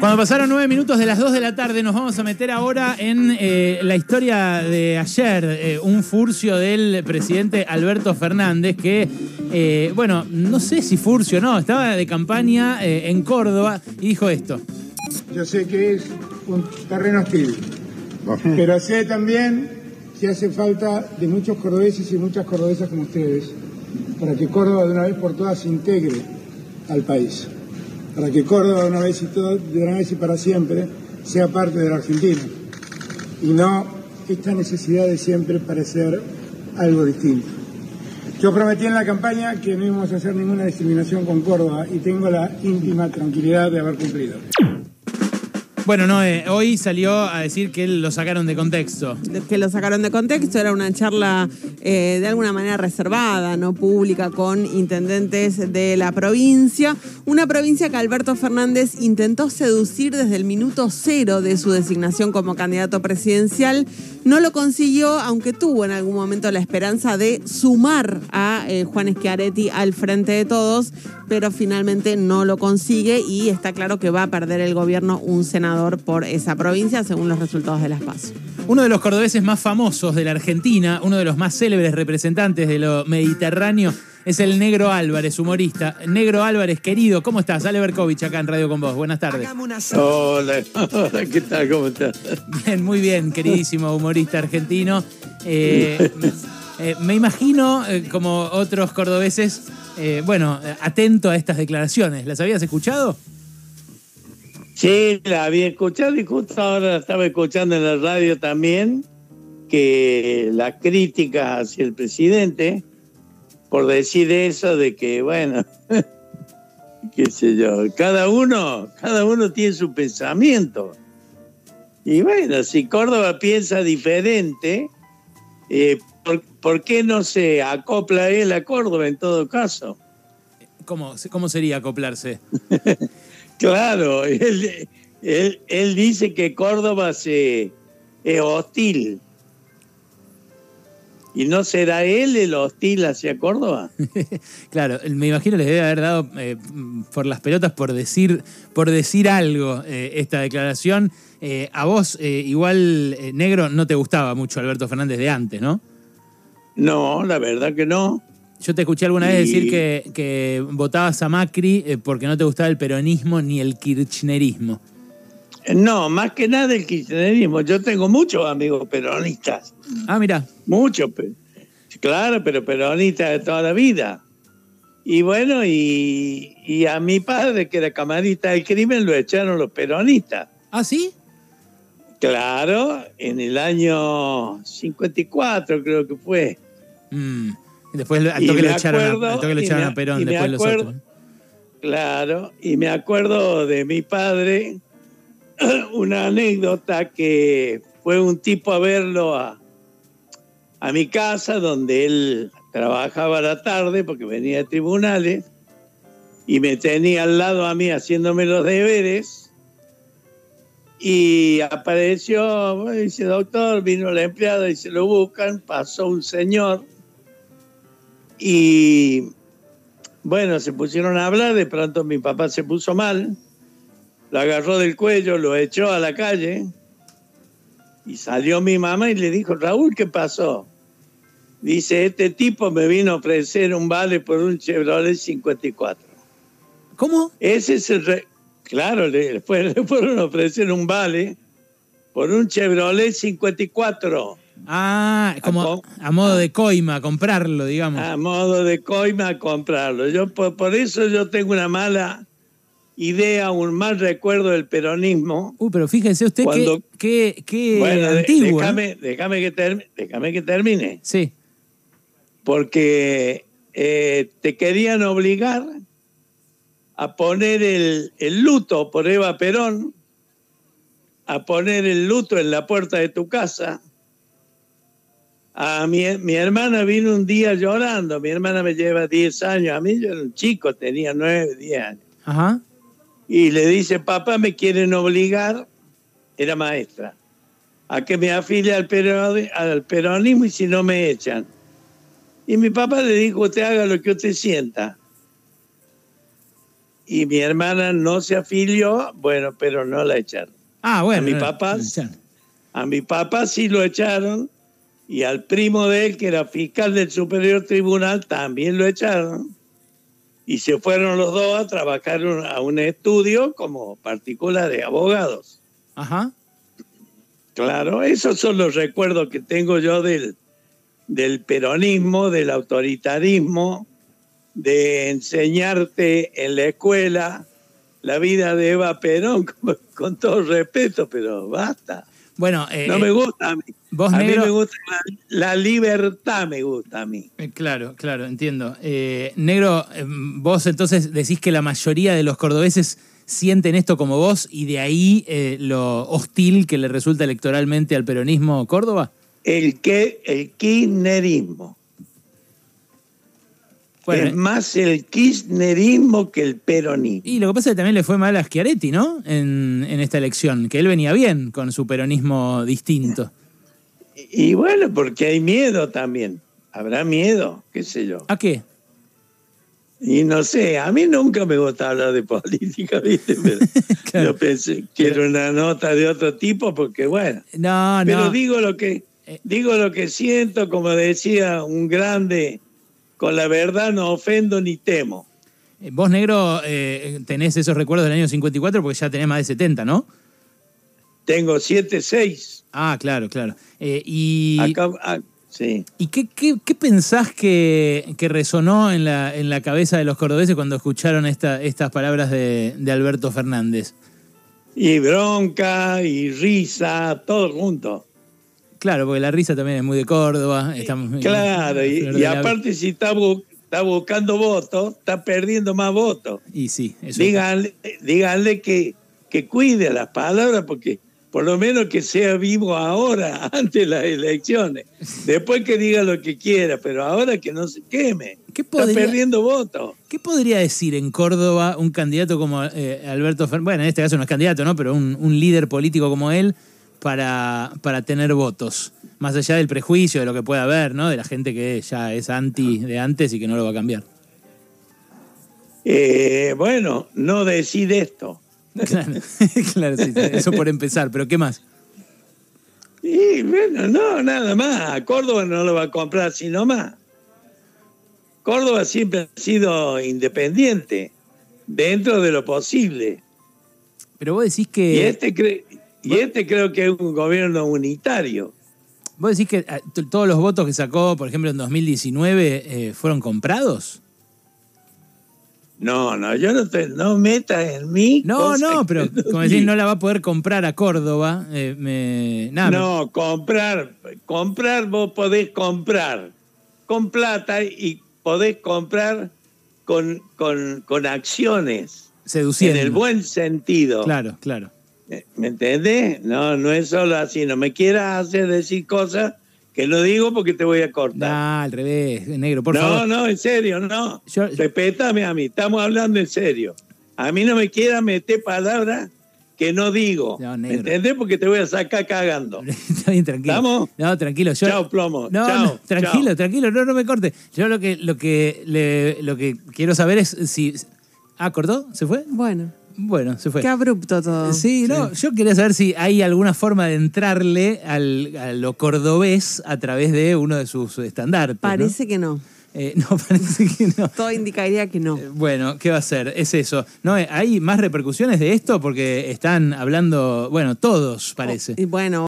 Cuando pasaron nueve minutos de las dos de la tarde, nos vamos a meter ahora en eh, la historia de ayer, eh, un furcio del presidente Alberto Fernández, que, eh, bueno, no sé si furcio o no, estaba de campaña en Córdoba y dijo esto. Yo sé que es un terreno hostil, pero sé también que hace falta de muchos cordobeses y muchas cordobesas como ustedes para que Córdoba de una vez por todas se integre al país para que Córdoba de una vez y, de una vez y para siempre sea parte de la Argentina y no esta necesidad de siempre parecer algo distinto. Yo prometí en la campaña que no íbamos a hacer ninguna discriminación con Córdoba y tengo la íntima tranquilidad de haber cumplido. Bueno, no, hoy salió a decir que lo sacaron de contexto. Que lo sacaron de contexto, era una charla eh, de alguna manera reservada, no pública, con intendentes de la provincia. Una provincia que Alberto Fernández intentó seducir desde el minuto cero de su designación como candidato presidencial. No lo consiguió, aunque tuvo en algún momento la esperanza de sumar a eh, Juan Schiaretti al frente de todos, pero finalmente no lo consigue y está claro que va a perder el gobierno un senador por esa provincia, según los resultados de las PASO. Uno de los cordobeses más famosos de la Argentina, uno de los más célebres representantes de lo mediterráneo, es el Negro Álvarez, humorista. Negro Álvarez, querido, ¿cómo estás? Ale Berkovich acá en Radio con vos. Buenas tardes. Hola, ¿qué tal? ¿Cómo estás? Bien, muy bien, queridísimo humorista argentino. Eh, eh, me imagino, eh, como otros cordobeses, bueno, atento a estas declaraciones. ¿Las habías escuchado? Sí, la había escuchado y justo ahora estaba escuchando en la radio también que la crítica hacia el presidente por decir eso de que, bueno, qué sé yo, cada uno, cada uno tiene su pensamiento. Y bueno, si Córdoba piensa diferente, eh, ¿por, qué no se acopla él a Córdoba en todo caso? ¿Cómo, cómo sería acoplarse? claro, él, él, dice que Córdoba se, es hostil ¿Y no será él el hostil hacia Córdoba? claro, me imagino les debe haber dado eh, por las pelotas por decir, por decir algo eh, esta declaración. Eh, a vos, igual, negro, no te gustaba mucho Alberto Fernández de antes, ¿no? No, la verdad que no. Yo te escuché alguna vez decir que, que votabas a Macri porque no te gustaba el peronismo ni el kirchnerismo. No, más que nada el kirchnerismo. Yo tengo muchos amigos peronistas. Ah, mira. Muchos. Claro, pero peronistas de toda la vida. Y bueno, y, a mi padre, que era camarista del crimen, lo echaron los peronistas. ¿Ah, sí? Claro, en el año 54 creo que fue. Mm. Después al toque, le echaron, a, a Perón, después los otros. Claro, y me acuerdo de mi padre una anécdota que fue un tipo a verlo a, a mi casa, donde él trabajaba a la tarde porque venía de tribunales y me tenía al lado a mí haciéndome los deberes. Y apareció, dice, doctor, vino la empleada y se lo buscan, pasó un señor y bueno, se pusieron a hablar, de pronto mi papá se puso mal lo agarró del cuello, lo echó a la calle y salió mi mamá y le dijo, Raúl, ¿qué pasó? Dice, este tipo me vino a ofrecer un vale por un Chevrolet 54. ¿Cómo? Ese es el... Claro, le, fueron a ofrecer un vale por un Chevrolet 54. Ah, como a, modo de coima, comprarlo, digamos. A modo de coima, comprarlo. Yo por eso yo tengo una mala idea, un mal recuerdo del peronismo. Uy, pero fíjese usted que, qué, bueno, antiguo, ¿eh? déjame, que déjame que termine. Sí. Porque eh, te querían obligar a poner el, el, luto por Eva Perón, a poner el luto en la puerta de tu casa. A mi, mi hermana vino un día llorando, mi hermana me lleva 10 años, a mí yo era un chico, tenía 9, 10 años. Ajá y le dice, papá, me quieren obligar, era maestra, a que me afilie al, al peronismo y si no me echan. Y mi papá le dijo, usted haga lo que usted sienta. Y mi hermana no se afilió, bueno, pero no la echaron. Ah, bueno. A mi papá, a mi papá sí lo echaron y al primo de él, que era fiscal del Superior Tribunal, también lo echaron. Y se fueron los dos a trabajar a un estudio como particular de abogados. Ajá. Claro, esos son los recuerdos que tengo yo del, del peronismo, del autoritarismo, de enseñarte en la escuela la vida de Eva Perón, con, con todo respeto, pero basta. Bueno, eh, No me gusta a mí. vos, a mí me gusta la, la libertad, me gusta a mí. Eh, Claro, claro, entiendo. Eh, negro, eh, vos entonces decís que la mayoría de los cordobeses sienten esto como vos y de ahí eh, lo hostil que le resulta electoralmente al peronismo Córdoba. El, que, el kirchnerismo. Bueno, es más el kirchnerismo que el peronismo. y lo que pasa es que también le fue mal a Schiaretti, ¿no? En, en esta elección, que él venía bien con su peronismo distinto. Y bueno, porque hay miedo también. Habrá miedo, qué sé yo. ¿A qué? Y no sé, a mí nunca me gusta hablar de política, ¿viste? Pero Claro. Yo pensé que era una nota de otro tipo, porque bueno. No, Pero no. digo lo que Eh. digo lo que siento, como decía un grande, con la verdad no ofendo ni temo. Eh, Vos, negro, eh, tenés esos recuerdos del año 54 porque ya tenés más de 70, ¿no? Tengo siete, seis. Ah, claro, claro. Eh, y Acá, ah, sí. ¿y qué, qué- qué pensás que, que resonó en la, en la cabeza de los cordobeses cuando escucharon esta- estas palabras de, de Alberto Fernández? Y bronca y risa, todo junto. Claro, porque la risa también es muy de Córdoba. Estamos, Claro, y, aparte si está, bu- está buscando votos, está perdiendo más votos. Y sí, eso. Díganle, díganle que, que cuide las palabras porque por lo menos que sea vivo ahora, antes de las elecciones. Después que diga lo que quiera, pero ahora que no se queme. ¿Qué Está perdiendo votos. ¿Qué podría decir en Córdoba un candidato como eh, Alberto Fernández? Bueno, en este caso no es candidato, ¿no? Pero un, un líder político como él para, para tener votos. Más allá del prejuicio, de lo que pueda haber, ¿no? De la gente que ya es anti de antes y que no lo va a cambiar. Eh, bueno, no decide esto. Claro, claro, sí, eso por empezar, pero ¿qué más? Y bueno, no, nada más. Córdoba no lo va a comprar sino más. Córdoba siempre ha sido independiente, dentro de lo posible. Pero vos decís Y que. este, cre- y este creo que es un gobierno unitario. Vos decís que t- todos los votos que sacó, por ejemplo, en 2019, eh, fueron comprados. No, no, yo no te no metas en mí. No, no, pero como decís, no la va a poder comprar a Córdoba. eh, me, nada, me- No, comprar, comprar vos podés comprar con plata y podés comprar con, con, con acciones, seduciendo. en el buen sentido. Claro, claro. ¿Me entendés? No, no es solo así, no me quieras hacer decir cosas que no digo porque te voy a cortar. Nah, al revés, negro, por no, favor. no, en serio, no. Yo- Respétame a mí, estamos hablando en serio. A mí no me quieras meter palabras que no digo. No, ¿Me entendés? Porque te voy a sacar cagando. Está bien, tranquilo. ¿Estamos? No, tranquilo. Yo, Chao, plomo. No, Chao, no, tranquilo, chao. tranquilo, no, no me corte. Yo lo que, lo que, le- lo que quiero saber es si. Ah, ¿cortó? ¿Se fue? Bueno, Bueno, se fue. qué abrupto todo. Sí, no, yo quería saber si hay alguna forma de entrarle al, a lo cordobés a través de uno de sus estandartes. ¿no? Parece que no. Eh, no, parece que no. Todo indicaría que no. Eh, Bueno, ¿qué va a ser? Es eso. No, eh, hay más repercusiones de esto porque están hablando, bueno, todos parece. Y bueno,